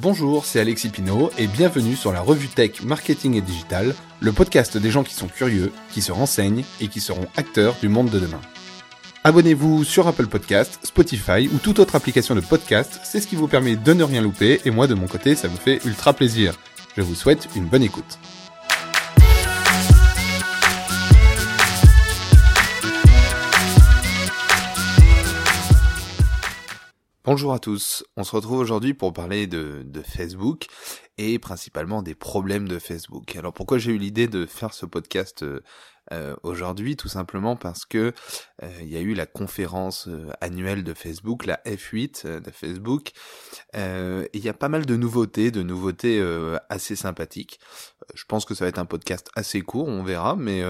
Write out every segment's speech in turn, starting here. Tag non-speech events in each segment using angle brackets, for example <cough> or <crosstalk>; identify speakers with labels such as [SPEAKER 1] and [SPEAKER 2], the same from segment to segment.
[SPEAKER 1] Bonjour, c'est Alexis Pinault et bienvenue sur la revue Tech Marketing et Digital, le podcast des gens qui sont curieux, qui se renseignent et qui seront acteurs du monde de demain. Abonnez-vous sur Apple Podcast, Spotify ou toute autre application de podcast, c'est ce qui vous permet de ne rien louper et moi de mon côté ça me fait ultra plaisir. Je vous souhaite une bonne écoute. Bonjour à tous, on se retrouve aujourd'hui pour parler de, Facebook et principalement des problèmes de Facebook. Alors pourquoi j'ai eu l'idée de faire ce podcast euh, euh, aujourd'hui? Tout simplement parce que euh, il y a eu la conférence annuelle de Facebook, la F8 de Facebook, il y a pas mal de nouveautés, de nouveautés assez sympathiques. Je pense que ça va être un podcast assez court, on verra, mais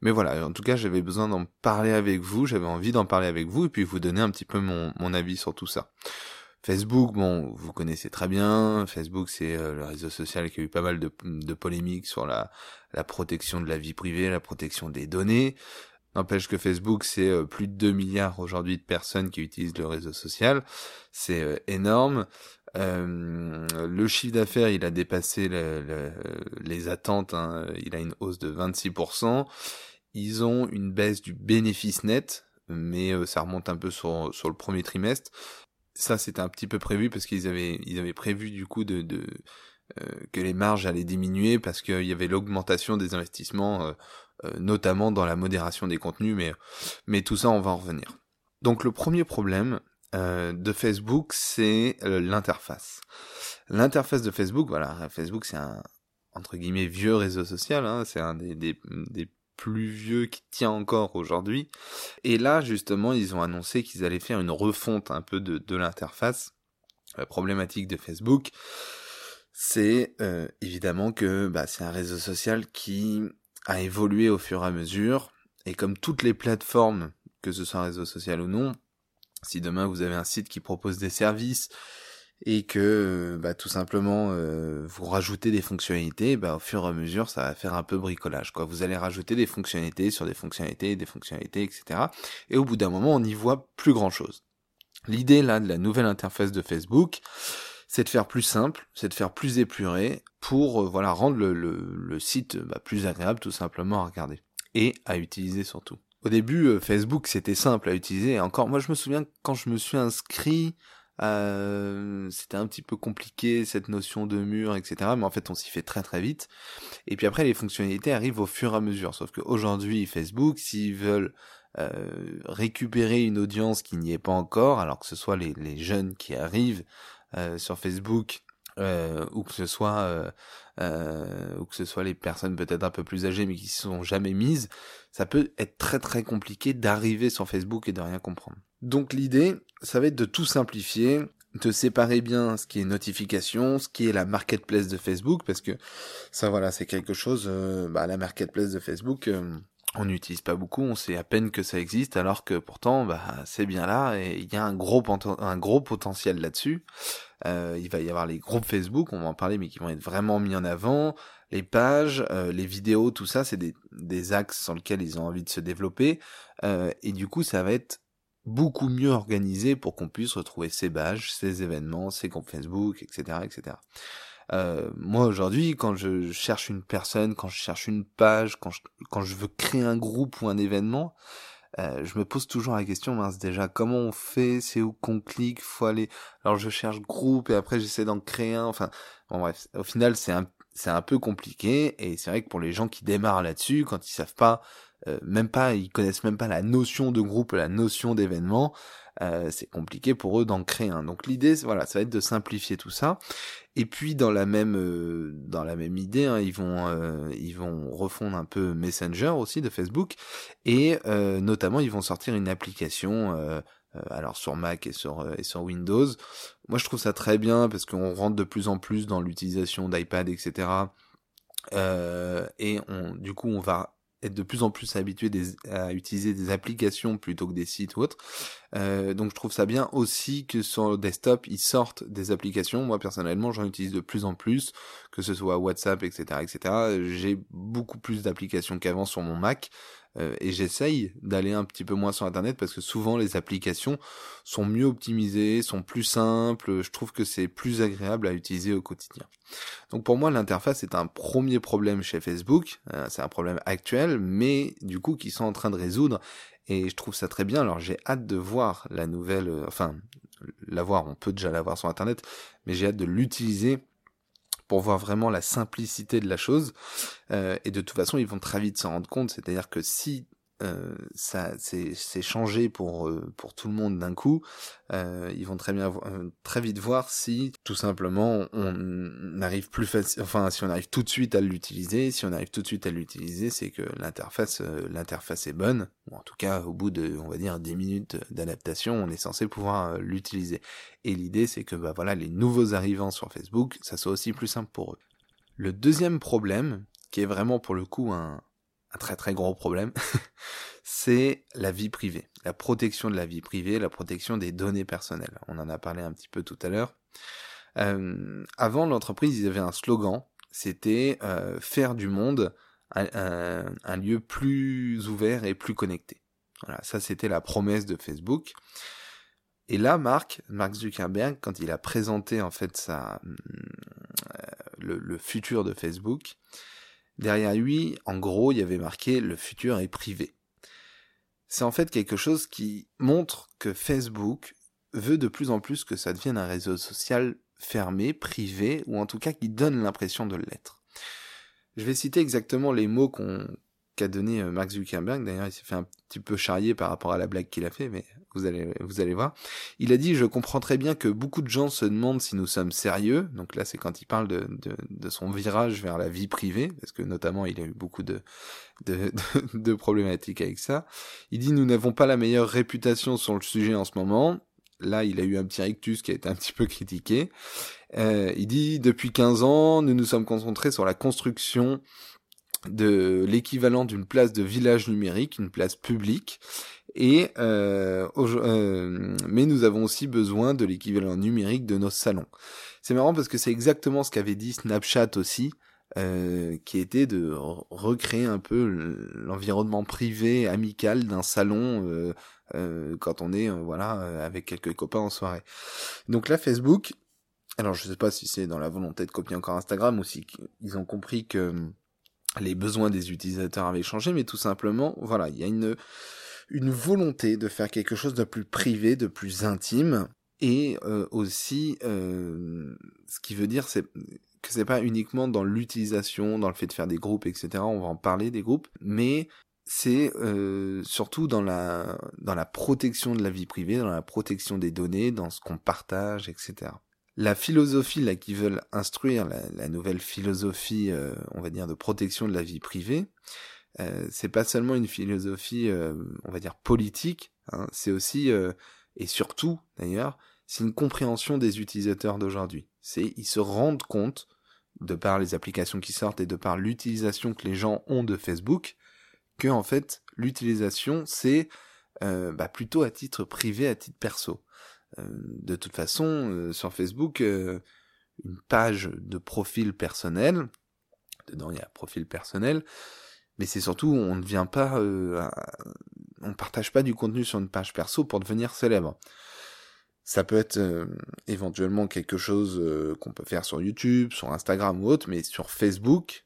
[SPEAKER 1] mais voilà, en tout cas, j'avais besoin d'en parler avec vous, j'avais envie d'en parler avec vous et puis vous donner un petit peu mon, mon avis sur tout ça. Facebook, bon, vous connaissez très bien. Facebook, c'est euh, le réseau social qui a eu pas mal de, de polémiques sur la, la protection de la vie privée, la protection des données. N'empêche que Facebook, c'est euh, plus de 2 milliards aujourd'hui de personnes qui utilisent le réseau social. C'est euh, énorme. Euh, le chiffre d'affaires, il a dépassé les attentes. Hein. Il a une hausse de 26%. Ils ont une baisse du bénéfice net, mais euh, ça remonte un peu sur, le premier trimestre. Ça, c'était un petit peu prévu parce qu'ils avaient, ils avaient prévu du coup de, de euh, que les marges allaient diminuer parce qu'il y avait l'augmentation des investissements, euh, notamment dans la modération des contenus, mais, mais tout ça, on va en revenir. Donc le premier problème de Facebook, c'est l'interface. L'interface de Facebook, voilà, Facebook c'est un entre guillemets vieux réseau social, hein, c'est un des, des plus vieux qui tient encore aujourd'hui. Et là, justement, ils ont annoncé qu'ils allaient faire une refonte un peu de, de l'interface. La problématique de Facebook, c'est euh, évidemment que bah, c'est un réseau social qui a évolué au fur et à mesure. Et comme toutes les plateformes, que ce soit un réseau social ou non, si demain vous avez un site qui propose des services et que bah, tout simplement euh, vous rajoutez des fonctionnalités, bah, au fur et à mesure ça va faire un peu bricolage. Quoi. Vous allez rajouter des fonctionnalités sur des fonctionnalités, des fonctionnalités, etc. Et au bout d'un moment on n'y voit plus grand chose. L'idée là de la nouvelle interface de Facebook, c'est de faire plus simple, c'est de faire plus épuré pour euh, voilà rendre le, site bah, plus agréable tout simplement à regarder et à utiliser surtout. Au début, euh, Facebook c'était simple à utiliser. encore, moi je me souviens quand je me suis inscrit euh, c'était un petit peu compliqué cette notion de mur, etc. Mais en fait, on s'y fait très très vite. Et puis après, les fonctionnalités arrivent au fur et à mesure. Sauf qu'aujourd'hui, Facebook, s'ils veulent euh, récupérer une audience qui n'y est pas encore, alors que ce soit les, jeunes qui arrivent euh, sur Facebook, euh, ou que ce soit ou que ce soit les personnes peut-être un peu plus âgées mais qui ne sont jamais mises, ça peut être très très compliqué d'arriver sur Facebook et de rien comprendre. Donc l'idée, ça va être de tout simplifier, de séparer bien ce qui est notification, ce qui est la marketplace de Facebook, parce que ça voilà, c'est quelque chose, euh, bah, la marketplace de Facebook, euh, on n'utilise pas beaucoup, on sait à peine que ça existe, alors que pourtant, bah, c'est bien là, et il y a un gros, un gros potentiel là-dessus. Euh, il va y avoir les groupes Facebook, on va en parler, mais qui vont être vraiment mis en avant. Les pages, euh, les vidéos, tout ça, c'est des, des axes sur lesquels ils ont envie de se développer. Euh, et du coup, ça va être beaucoup mieux organisé pour qu'on puisse retrouver ces pages, ces événements, ces groupes Facebook, etc., etc. Euh, moi aujourd'hui, quand je cherche une personne, quand je cherche une page, quand je, quand je veux créer un groupe ou un événement, euh, je me pose toujours la question, mince déjà, comment on fait, c'est où qu'on clique, faut aller, alors je cherche groupe et après j'essaie d'en créer un, enfin, bon bref, au final c'est un, c'est un peu compliqué et c'est vrai que pour les gens qui démarrent là-dessus, quand ils savent pas, euh, même pas, ils connaissent même pas la notion de groupe, la notion d'événement, euh, c'est compliqué pour eux d'en créer un. Donc l'idée, voilà, ça va être de simplifier tout ça. Et puis dans la même euh, dans la même idée, hein, ils vont euh, ils vont refondre un peu Messenger aussi de Facebook et notamment ils vont sortir une application. alors sur Mac et sur et sur Windows, moi je trouve ça très bien parce qu'on rentre de plus en plus dans l'utilisation d'iPad, etc. et on, du coup on va être de plus en plus habitué à utiliser des applications plutôt que des sites ou autres. Euh, donc je trouve ça bien aussi que sur le desktop, ils sortent des applications. Moi personnellement, j'en utilise de plus en plus, que ce soit WhatsApp, etc., etc. J'ai beaucoup plus d'applications qu'avant sur mon Mac. Euh, et j'essaye d'aller un petit peu moins sur Internet parce que souvent les applications sont mieux optimisées, sont plus simples, je trouve que c'est plus agréable à utiliser au quotidien. Donc pour moi l'interface est un premier problème chez Facebook, euh, c'est un problème actuel, mais du coup qu'ils sont en train de résoudre et je trouve ça très bien. Alors j'ai hâte de voir la nouvelle, euh, enfin la voir, on peut déjà la voir sur Internet, mais j'ai hâte de l'utiliser pour voir vraiment la simplicité de la chose. Euh, et de toute façon, ils vont très vite s'en rendre compte. C'est-à-dire que si euh, ça c'est changé pour euh, pour tout le monde d'un coup. Euh, ils vont très bien euh, très vite voir si tout simplement on arrive plus facile, enfin si on arrive tout de suite à l'utiliser. Si on arrive tout de suite à l'utiliser, c'est que l'interface l'interface est bonne. Ou en tout cas, au bout de on va dire 10 minutes d'adaptation, on est censé pouvoir l'utiliser. Et l'idée c'est que bah voilà les nouveaux arrivants sur Facebook, ça soit aussi plus simple pour eux. Le deuxième problème, qui est vraiment pour le coup un, un très très gros problème, <laughs> c'est la vie privée, la protection de la vie privée, la protection des données personnelles. On en a parlé un petit peu tout à l'heure. Euh, avant l'entreprise, ils avaient un slogan, c'était euh, faire du monde un, lieu plus ouvert et plus connecté. Voilà, ça c'était la promesse de Facebook. Et là, Mark, Mark Zuckerberg, quand il a présenté en fait sa, euh, le, le, futur de Facebook, Derrière lui, en gros, il y avait marqué le futur est privé. C'est en fait quelque chose qui montre que Facebook veut de plus en plus que ça devienne un réseau social fermé, privé, ou en tout cas qui donne l'impression de l'être. Je vais citer exactement les mots qu'on qu'a donné euh, Mark Zuckerberg. D'ailleurs, il s'est fait un petit peu charrier par rapport à la blague qu'il a fait, mais vous allez, vous allez voir. Il a dit, je comprends très bien que beaucoup de gens se demandent si nous sommes sérieux. Donc là, c'est quand il parle de, de, de, son virage vers la vie privée, parce que notamment, il a eu beaucoup de, de, de problématiques avec ça. Il dit, nous n'avons pas la meilleure réputation sur le sujet en ce moment. Là, il a eu un petit rictus qui a été un petit peu critiqué. Euh, il dit, depuis 15 ans, nous nous sommes concentrés sur la construction de l'équivalent d'une place de village numérique, une place publique. Et euh, euh, mais nous avons aussi besoin de l'équivalent numérique de nos salons. C'est marrant parce que c'est exactement ce qu'avait dit Snapchat aussi, euh, qui était de recréer un peu l'environnement privé, amical d'un salon euh, euh, quand on est voilà avec quelques copains en soirée. Donc là, Facebook. Alors je sais pas si c'est dans la volonté de copier encore Instagram ou si ils ont compris que les besoins des utilisateurs avaient changé, mais tout simplement, voilà, il y a une, volonté de faire quelque chose de plus privé, de plus intime, et euh, aussi, euh, ce qui veut dire, c'est que c'est pas uniquement dans l'utilisation, dans le fait de faire des groupes, etc. On va en parler des groupes, mais c'est euh, surtout dans la protection de la vie privée, dans la protection des données, dans ce qu'on partage, etc la philosophie là qui veulent instruire, la, nouvelle philosophie, euh, on va dire, de protection de la vie privée, euh, c'est pas seulement une philosophie, euh, on va dire, politique, hein, c'est aussi, euh, et surtout d'ailleurs, c'est une compréhension des utilisateurs d'aujourd'hui. C'est ils se rendent compte, de par les applications qui sortent et de par l'utilisation que les gens ont de Facebook, que en fait l'utilisation c'est bah, plutôt à titre privé, à titre perso. Euh, de toute façon, euh, sur Facebook, euh, une page de profil personnel, dedans il y a profil personnel, mais c'est surtout on ne vient pas, on partage pas du contenu sur une page perso pour devenir célèbre. Ça peut être éventuellement quelque chose qu'on peut faire sur YouTube, sur Instagram ou autre, mais sur Facebook,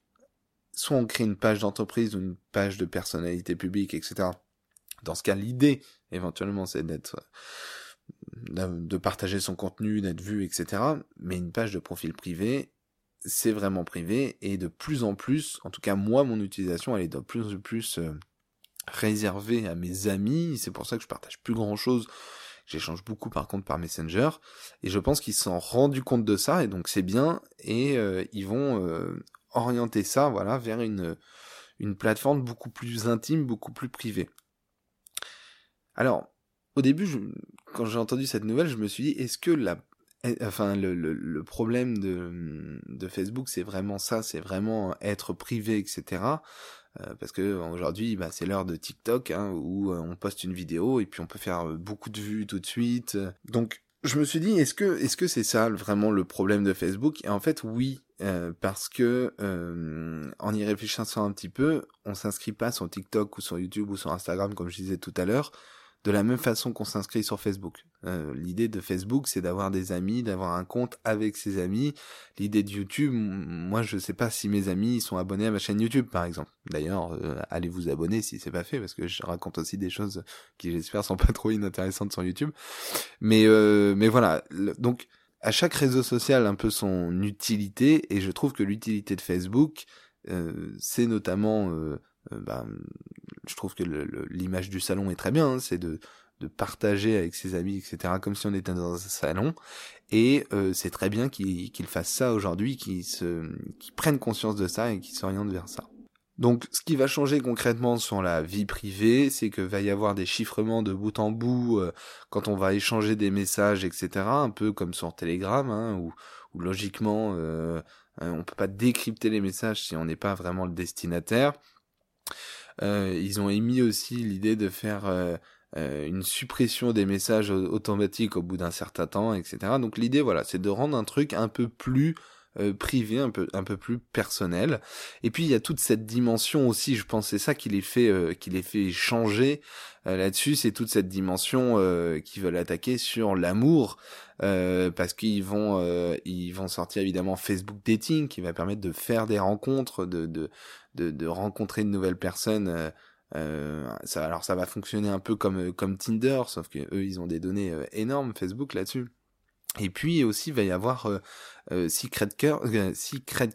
[SPEAKER 1] soit on crée une page d'entreprise ou une page de personnalité publique, etc. Dans ce cas, l'idée, éventuellement, c'est d'être de partager son contenu, d'être vu, etc. Mais une page de profil privé, c'est vraiment privé et de plus en plus, en tout cas moi, mon utilisation, elle est de plus en plus euh, réservée à mes amis. C'est pour ça que je partage plus grand chose. J'échange beaucoup par contre par Messenger et je pense qu'ils se sont rendus compte de ça et donc c'est bien et euh, ils vont euh, orienter ça voilà vers une plateforme beaucoup plus intime, beaucoup plus privée. Alors, au début, quand j'ai entendu cette nouvelle, je me suis dit, est-ce que la, enfin, le, problème de, Facebook, c'est vraiment ça, c'est vraiment être privé, etc. Euh, parce que aujourd'hui, bah, c'est l'heure de TikTok, hein, où euh, on poste une vidéo et puis on peut faire euh, beaucoup de vues tout de suite. Donc, je me suis dit, est-ce que c'est ça vraiment le problème de Facebook? Et en fait, oui, parce que en y réfléchissant un petit peu, on s'inscrit pas sur TikTok ou sur YouTube ou sur Instagram, comme je disais tout à l'heure, de la même façon qu'on s'inscrit sur Facebook. Euh, l'idée de Facebook, c'est d'avoir des amis, d'avoir un compte avec ses amis. L'idée de YouTube, moi, je sais pas si mes amis sont abonnés à ma chaîne YouTube, par exemple. D'ailleurs, euh, allez vous abonner si c'est pas fait, parce que je raconte aussi des choses qui, j'espère, sont <laughs> pas trop inintéressantes sur YouTube. Mais, euh, mais voilà. Donc, à chaque réseau social, un peu son utilité, et je trouve que l'utilité de Facebook, c'est notamment bah, je trouve que l'image du salon est très bien, hein, c'est de, partager avec ses amis, etc., comme si on était dans un salon. Et euh, c'est très bien qu'ils qu fassent ça aujourd'hui, qu'ils qu prennent conscience de ça et qu'ils s'orientent vers ça. Donc, ce qui va changer concrètement sur la vie privée, c'est que va y avoir des chiffrements de bout en bout euh, quand on va échanger des messages, etc. Un peu comme sur Telegram, hein, où, logiquement, euh, on peut pas décrypter les messages si on n'est pas vraiment le destinataire. Euh, ils ont émis aussi l'idée de faire euh, euh, une suppression des messages automatiques au bout d'un certain temps, etc. Donc l'idée, voilà, c'est de rendre un truc un peu plus privé, un peu un peu plus personnel. Et puis il y a toute cette dimension aussi, je pense, c'est ça qui les fait qui les fait changer là-dessus, c'est toute cette dimension qui veulent attaquer sur l'amour, parce qu'ils vont ils vont sortir évidemment Facebook Dating, qui va permettre de faire des rencontres, de de de, de rencontrer de nouvelles personnes. Euh, euh, ça, alors ça va fonctionner un peu comme euh, comme Tinder, sauf que eux ils ont des données énormes Facebook là-dessus. Et puis aussi il va y avoir euh, Secret,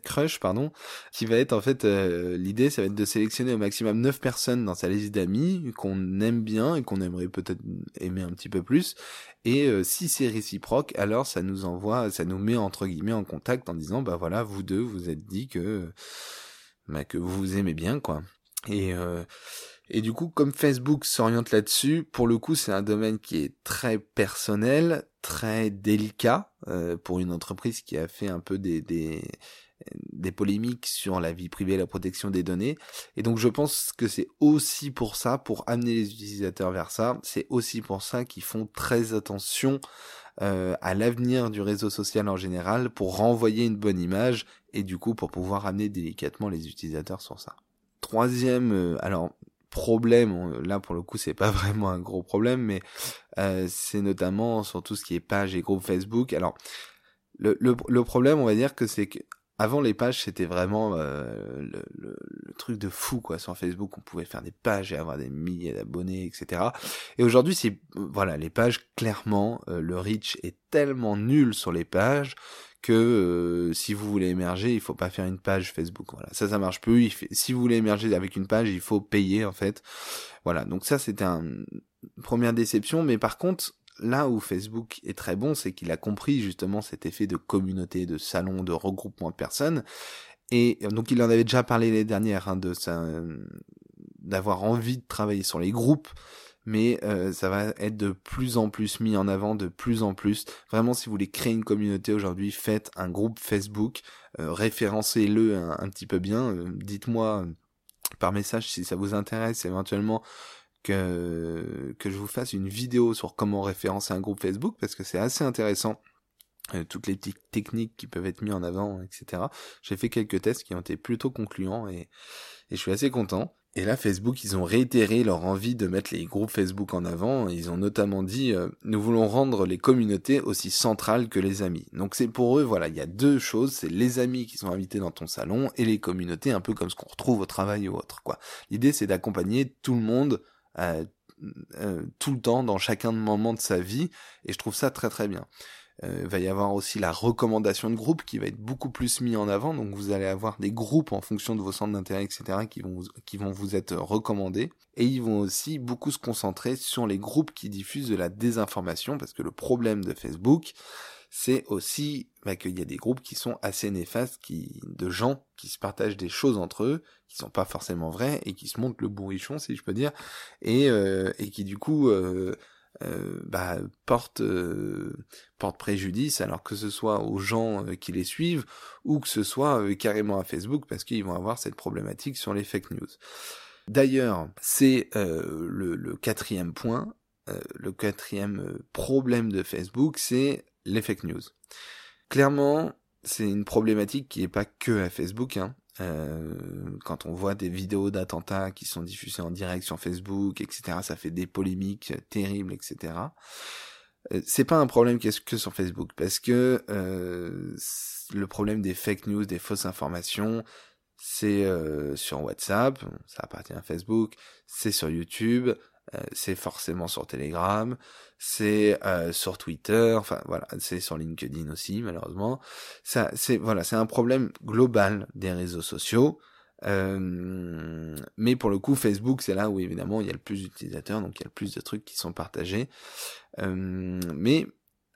[SPEAKER 1] Crush pardon, qui va être en fait l'idée ça va être de sélectionner au maximum 9 personnes dans sa liste d'amis qu'on aime bien et qu'on aimerait peut-être aimer un petit peu plus. Et si c'est réciproque, alors ça nous envoie, ça nous met entre guillemets en contact en disant bah voilà vous deux vous êtes dit que bah, que vous aimez bien, quoi. Et, euh, et du coup, comme Facebook s'oriente là-dessus, pour le coup, c'est un domaine qui est très personnel, très délicat euh, pour une entreprise qui a fait un peu des, des, des polémiques sur la vie privée et la protection des données. Et donc, je pense que c'est aussi pour ça, pour amener les utilisateurs vers ça, c'est aussi pour ça qu'ils font très attention euh, à l'avenir du réseau social en général pour renvoyer une bonne image et du coup pour pouvoir amener délicatement les utilisateurs sur ça. Troisième, euh, alors problème, là pour le coup c'est pas <laughs> vraiment un gros problème, mais euh, c'est notamment sur tout ce qui est page et groupe Facebook. Alors le, le, problème on va dire que c'est que avant les pages, c'était vraiment euh, le, truc de fou quoi. Sur Facebook, on pouvait faire des pages et avoir des milliers d'abonnés, etc. Et aujourd'hui, c'est voilà, les pages clairement, le reach est tellement nul sur les pages que euh, si vous voulez émerger, il faut pas faire une page Facebook. Voilà, ça, ça marche plus. si vous voulez émerger avec une page, il faut payer en fait. Voilà, donc ça, c'était une première déception. Mais par contre, là où Facebook est très bon, c'est qu'il a compris justement cet effet de communauté, de salon, de regroupement de personnes. Et donc il en avait déjà parlé les dernières, hein, de ça, d'avoir envie de travailler sur les groupes, mais euh, ça va être de plus en plus mis en avant, de plus en plus. Vraiment, si vous voulez créer une communauté aujourd'hui, faites un groupe Facebook, euh, référencez-le un, petit peu bien. Euh, dites-moi par message si ça vous intéresse éventuellement que, que je vous fasse une vidéo sur comment référencer un groupe Facebook parce que c'est assez intéressant. Euh, toutes les techniques qui peuvent être mises en avant, etc. J'ai fait quelques tests qui ont été plutôt concluants et, et je suis assez content. Et là, Facebook, ils ont réitéré leur envie de mettre les groupes Facebook en avant. Ils ont notamment dit euh, nous voulons rendre les communautés aussi centrales que les amis. Donc c'est pour eux, voilà, il y a deux choses, c'est les amis qui sont invités dans ton salon et les communautés, un peu comme ce qu'on retrouve au travail ou autre. L'idée, c'est d'accompagner tout le monde euh, euh, tout le temps dans chacun de moments de sa vie et je trouve ça très très bien. Euh, il va y avoir aussi la recommandation de groupe qui va être beaucoup plus mis en avant. Donc vous allez avoir des groupes en fonction de vos centres d'intérêt, etc., qui vont, qui vont vous être recommandés. Et ils vont aussi beaucoup se concentrer sur les groupes qui diffusent de la désinformation, parce que le problème de Facebook, c'est aussi bah, qu'il y a des groupes qui sont assez néfastes, qui, de gens qui se partagent des choses entre eux, qui sont pas forcément vraies, et qui se montrent le bourrichon, si je peux dire, et, euh, et qui du coup euh, euh, bah, portent, portent préjudice, alors que ce soit aux gens qui les suivent, ou que ce soit carrément à Facebook, parce qu'ils vont avoir cette problématique sur les fake news. D'ailleurs, c'est le, le, quatrième point, le quatrième problème de Facebook, c'est les fake news. Clairement, c'est une problématique qui n'est pas que à Facebook. Hein. Euh, quand on voit des vidéos d'attentats qui sont diffusées en direct sur Facebook, etc., ça fait des polémiques terribles, etc. Euh, c'est pas un problème qui est que sur Facebook, parce que euh, le problème des fake news, des fausses informations, c'est euh, sur WhatsApp, ça appartient à Facebook, c'est sur YouTube, c'est forcément sur Telegram, c'est euh, sur Twitter, enfin voilà, c'est sur LinkedIn aussi malheureusement. Ça, c'est voilà, c'est un problème global des réseaux sociaux. Euh, mais pour le coup, Facebook, c'est là où évidemment il y a le plus d'utilisateurs, donc il y a le plus de trucs qui sont partagés. mais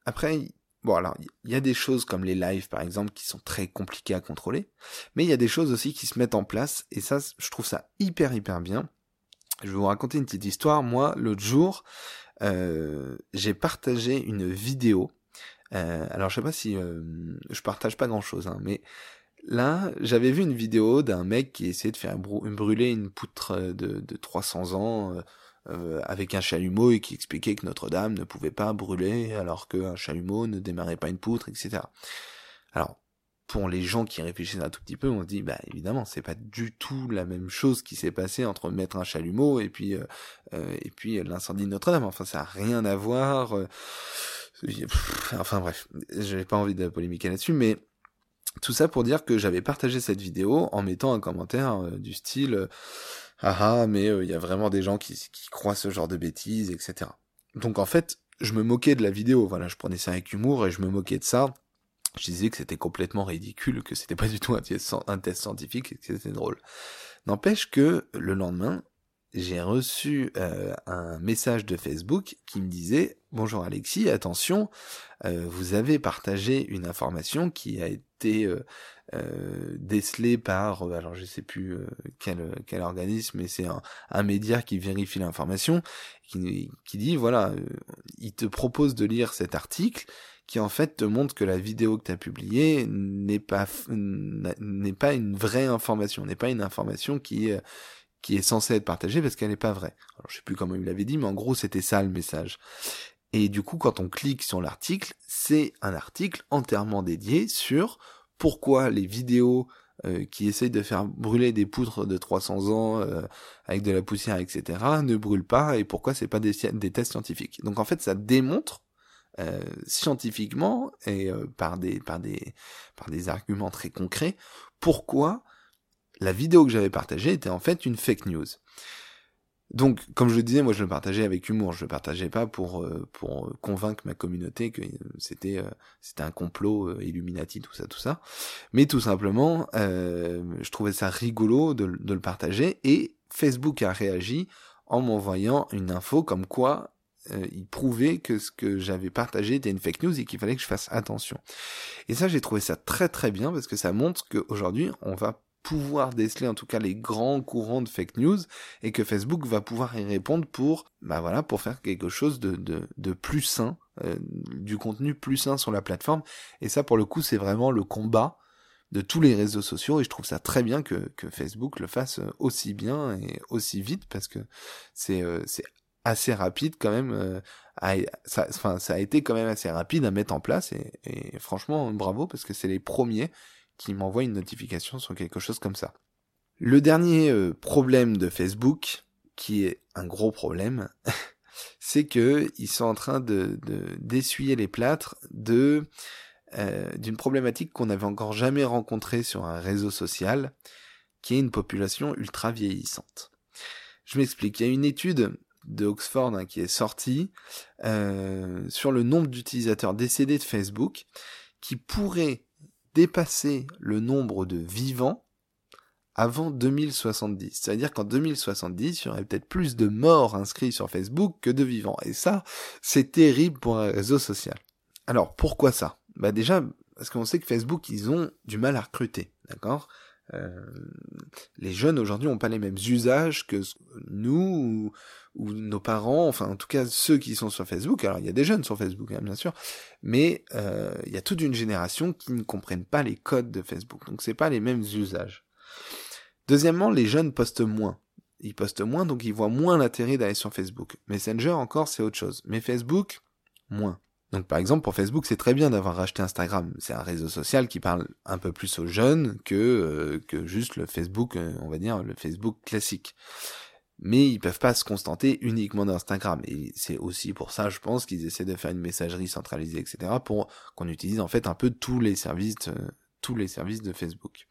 [SPEAKER 1] après, bon alors, il y a des choses comme les lives par exemple qui sont très compliquées à contrôler, mais il y a des choses aussi qui se mettent en place et ça, je trouve ça hyper hyper bien. Je vais vous raconter une petite histoire. Moi, l'autre jour, euh, j'ai partagé une vidéo. Euh, alors, je sais pas si euh, je partage pas grand-chose, hein, mais là, j'avais vu une vidéo d'un mec qui essayait de faire brûler une poutre de, de 300 ans euh, avec un chalumeau et qui expliquait que Notre-Dame ne pouvait pas brûler alors qu'un chalumeau ne démarrait pas une poutre, etc. Alors, pour les gens qui réfléchissent un tout petit peu, on se dit, bah évidemment, c'est pas du tout la même chose qui s'est passé entre mettre un chalumeau et puis euh, euh et puis l'incendie de Notre-Dame. Enfin, ça a rien à voir. Euh, enfin bref, j'avais pas envie de polémiquer là-dessus, mais tout ça pour dire que j'avais partagé cette vidéo en mettant un commentaire euh, du style ah ah mais il y a vraiment des gens qui croient ce genre de bêtises, etc. Donc en fait, je me moquais de la vidéo. Voilà, je prenais ça avec humour et je me moquais de ça je disais que c'était complètement ridicule, que c'était pas du tout un test, scientifique que c'était drôle. N'empêche que le lendemain, j'ai reçu euh, un message de Facebook qui me disait Bonjour Alexis, attention, euh, vous avez partagé une information qui a été euh, euh décelée par, alors je sais plus quel, quel organisme, mais c'est un, un, média qui vérifie l'information, qui, qui dit voilà, il te propose de lire cet article qui en fait te montre que la vidéo que tu as publiée n'est pas une vraie information, n'est pas une information qui qui est censée être partagée parce qu'elle n'est pas vraie. Alors je sais plus comment il l'avait dit, mais en gros c'était ça le message. Et du coup, quand on clique sur l'article, c'est un article entièrement dédié sur pourquoi les vidéos euh, qui essayent de faire brûler des poutres de 300 ans euh, avec de la poussière, etc., ne brûlent pas et pourquoi c'est pas des tests scientifiques. Donc en fait, ça démontre euh, scientifiquement et euh, par des par des par des arguments très concrets pourquoi la vidéo que j'avais partagée était en fait une fake news. Donc, comme je le disais, moi je le partageais avec humour, je le partageais pas pour euh, pour convaincre ma communauté que c'était c'était un complot Illuminati tout ça tout ça, mais tout simplement je trouvais ça rigolo de le partager et Facebook a réagi en m'envoyant une info comme quoi euh, il prouvait que ce que j'avais partagé était une fake news et qu'il fallait que je fasse attention. Et ça, j'ai trouvé ça très très bien parce que ça montre qu'aujourd'hui, on va pouvoir déceler en tout cas les grands courants de fake news et que Facebook va pouvoir y répondre pour bah voilà pour faire quelque chose de, de, de plus sain euh, du contenu plus sain sur la plateforme et ça pour le coup c'est vraiment le combat de tous les réseaux sociaux et je trouve ça très bien que, que Facebook le fasse aussi bien et aussi vite parce que c'est euh, c'est assez rapide quand même. Euh, ça, enfin, ça a été quand même assez rapide à mettre en place et, et franchement, bravo parce que c'est les premiers qui m'envoient une notification sur quelque chose comme ça. Le dernier euh, problème de Facebook, qui est un gros problème, <laughs> c'est que ils sont en train de d'essuyer les plâtres de euh, d'une problématique qu'on n'avait encore jamais rencontrée sur un réseau social, qui est une population ultra vieillissante. Je m'explique. Il y a une étude de Oxford hein, qui est sorti euh, sur le nombre d'utilisateurs décédés de Facebook qui pourrait dépasser le nombre de vivants avant 2070. C'est-à-dire qu'en 2070, il y aurait peut-être plus de morts inscrits sur Facebook que de vivants. Et ça, c'est terrible pour un réseau social. Alors, pourquoi ça? Bah déjà, parce qu'on sait que Facebook, ils ont du mal à recruter, d'accord? Les jeunes aujourd'hui n'ont pas les mêmes usages que nous ou, nos parents, enfin en tout cas ceux qui sont sur Facebook. Alors il y a des jeunes sur Facebook, hein, bien sûr, mais euh, il y a toute une génération qui ne comprennent pas les codes de Facebook. Donc c'est pas les mêmes usages. Deuxièmement, les jeunes postent moins. ils postent moins, donc ils voient moins l'intérêt d'aller sur Facebook. Messenger encore, c'est autre chose. Mais Facebook, moins. Donc par exemple pour Facebook c'est très bien d'avoir racheté Instagram. C'est un réseau social qui parle un peu plus aux jeunes que euh, que juste le Facebook, euh, on va dire le Facebook classique. Mais ils peuvent pas se contenter uniquement d'Instagram. Et c'est aussi pour ça, je pense, qu'ils essaient de faire une messagerie centralisée, etc. pour qu'on utilise en fait un peu tous les services, euh, tous les services de Facebook.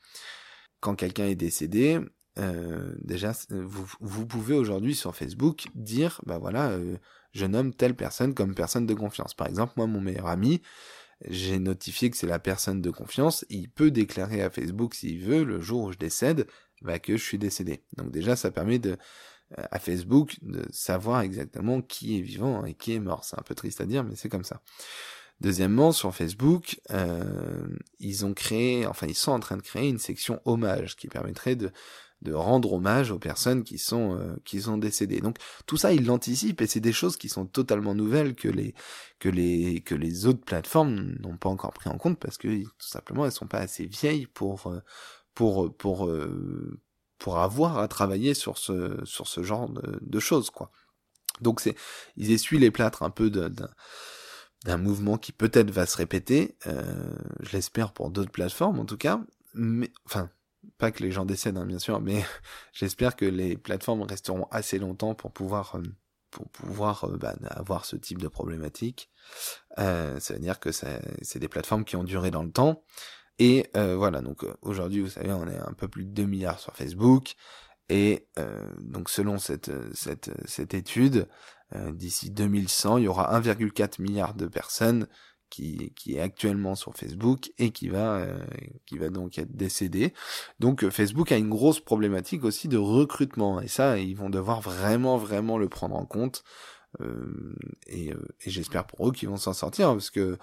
[SPEAKER 1] Quand quelqu'un est décédé, déjà vous, vous pouvez aujourd'hui sur Facebook dire, bah voilà je nomme telle personne comme personne de confiance. Par exemple, moi, mon meilleur ami, j'ai notifié que c'est la personne de confiance, il peut déclarer à Facebook s'il veut, le jour où je décède, bah, que je suis décédé. Donc déjà, ça permet de, euh, à Facebook de savoir exactement qui est vivant et qui est mort. C'est un peu triste à dire, mais c'est comme ça. Deuxièmement, sur Facebook, euh, ils ont créé, enfin ils sont en train de créer une section hommage qui permettrait de de rendre hommage aux personnes qui sont euh, qui sont décédées. Donc tout ça, ils l'anticipent et c'est des choses qui sont totalement nouvelles que les que les que les autres plateformes n'ont pas encore pris en compte parce que tout simplement elles sont pas assez vieilles pour euh, pour pour euh, pour avoir à travailler sur ce sur ce genre de, de choses quoi. Donc c'est ils essuient les plâtres un peu d'un d'un mouvement qui peut-être va se répéter, euh, je l'espère pour d'autres plateformes en tout cas, mais enfin pas que les gens décèdent, hein, bien sûr, mais <laughs> j'espère que les plateformes resteront assez longtemps pour pouvoir euh, pour pouvoir euh, bah, avoir ce type de problématique. Euh, ça veut dire que c'est des plateformes qui ont duré dans le temps. Et euh, voilà, donc aujourd'hui, vous savez, on est un peu plus de 2 milliards sur Facebook. Et donc selon cette, cette, cette étude, d'ici 2100, il y aura 1,4 milliard de personnes qui, qui est actuellement sur Facebook et qui va, euh, qui va donc être décédé. Donc euh, Facebook a une grosse problématique aussi de recrutement et ça, ils vont devoir vraiment, vraiment le prendre en compte. Euh, et, euh, et j'espère pour eux qu'ils vont s'en sortir parce que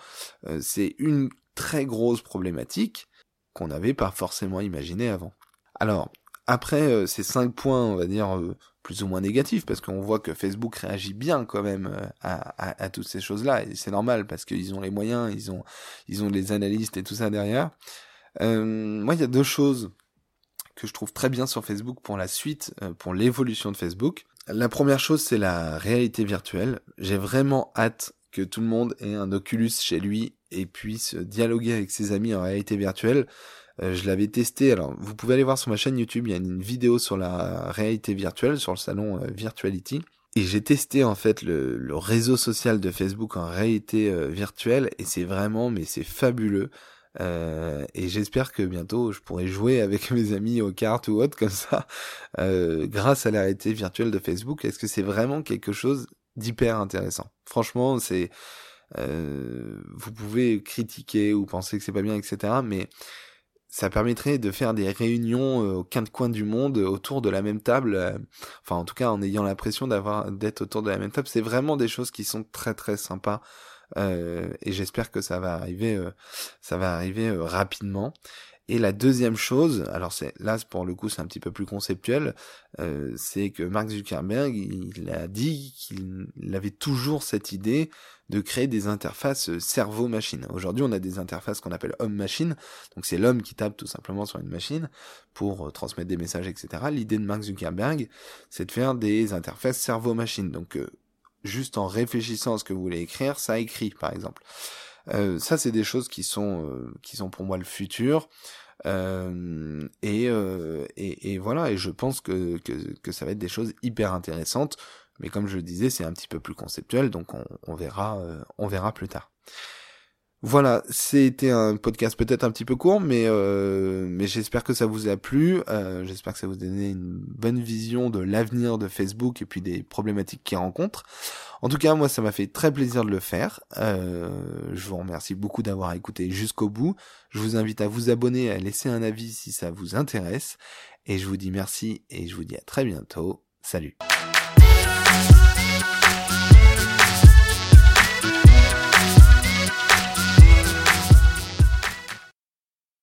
[SPEAKER 1] c'est une très grosse problématique qu'on n'avait pas forcément imaginé avant. Alors, après ces cinq points, on va dire, plus ou moins négatif parce qu'on voit que Facebook réagit bien quand même euh, à, toutes ces choses-là et c'est normal parce qu'ils ont les moyens, ils ont ils ont les analystes et tout ça derrière. Euh, moi, il y a deux choses que je trouve très bien sur Facebook pour la suite, euh, pour l'évolution de Facebook. La première chose, c'est la réalité virtuelle. J'ai vraiment hâte que tout le monde ait un Oculus chez lui et puisse dialoguer avec ses amis en réalité virtuelle. Euh, je l'avais testé. Alors, vous pouvez aller voir sur ma chaîne YouTube. Il y a une vidéo sur la réalité virtuelle, sur le salon euh, Virtuality. Et j'ai testé en fait le, le, réseau social de Facebook en réalité euh, virtuelle et c'est vraiment, mais c'est fabuleux. Et j'espère que bientôt je pourrai jouer avec <laughs> mes amis aux cartes ou autre comme ça, grâce à la réalité virtuelle de Facebook. Est-ce que c'est vraiment quelque chose d'hyper intéressant? Franchement, c'est vous pouvez critiquer ou penser que c'est pas bien, etc. Mais ça permettrait de faire des réunions euh, aux quatre coins du monde autour de la même table euh, enfin en tout cas en ayant l'impression d'avoir d'être autour de la même table. C'est vraiment des choses qui sont très très sympas euh, et j'espère que ça va arriver ça va arriver rapidement et la deuxième chose, alors c'est là pour le coup c'est un petit peu plus conceptuel, euh, c'est que Mark Zuckerberg il a dit qu'il avait toujours cette idée de créer des interfaces cerveau-machine. Aujourd'hui on a des interfaces qu'on appelle homme-machine, donc c'est l'homme qui tape tout simplement sur une machine pour euh, transmettre des messages, etc. L'idée de Mark Zuckerberg c'est de faire des interfaces cerveau-machine, donc euh, juste en réfléchissant à ce que vous voulez écrire, ça écrit par exemple. Euh, ça, c'est des choses qui sont euh, qui sont pour moi le futur. Euh, et, et, et, voilà, et je pense que, que, que, ça va être des choses hyper intéressantes, mais comme je le disais, c'est un petit peu plus conceptuel, donc on, on verra, on verra plus tard. Voilà, c'était un podcast peut-être un petit peu court, mais euh, mais j'espère que ça vous a plu. Euh, j'espère que ça vous a donné une bonne vision de l'avenir de Facebook et puis des problématiques qu'il rencontre. En tout cas, moi, ça m'a fait très plaisir de le faire. Euh, je vous remercie beaucoup d'avoir écouté jusqu'au bout. Je vous invite à vous abonner, à laisser un avis si ça vous intéresse. Et je vous dis merci et je vous dis à très bientôt. Salut.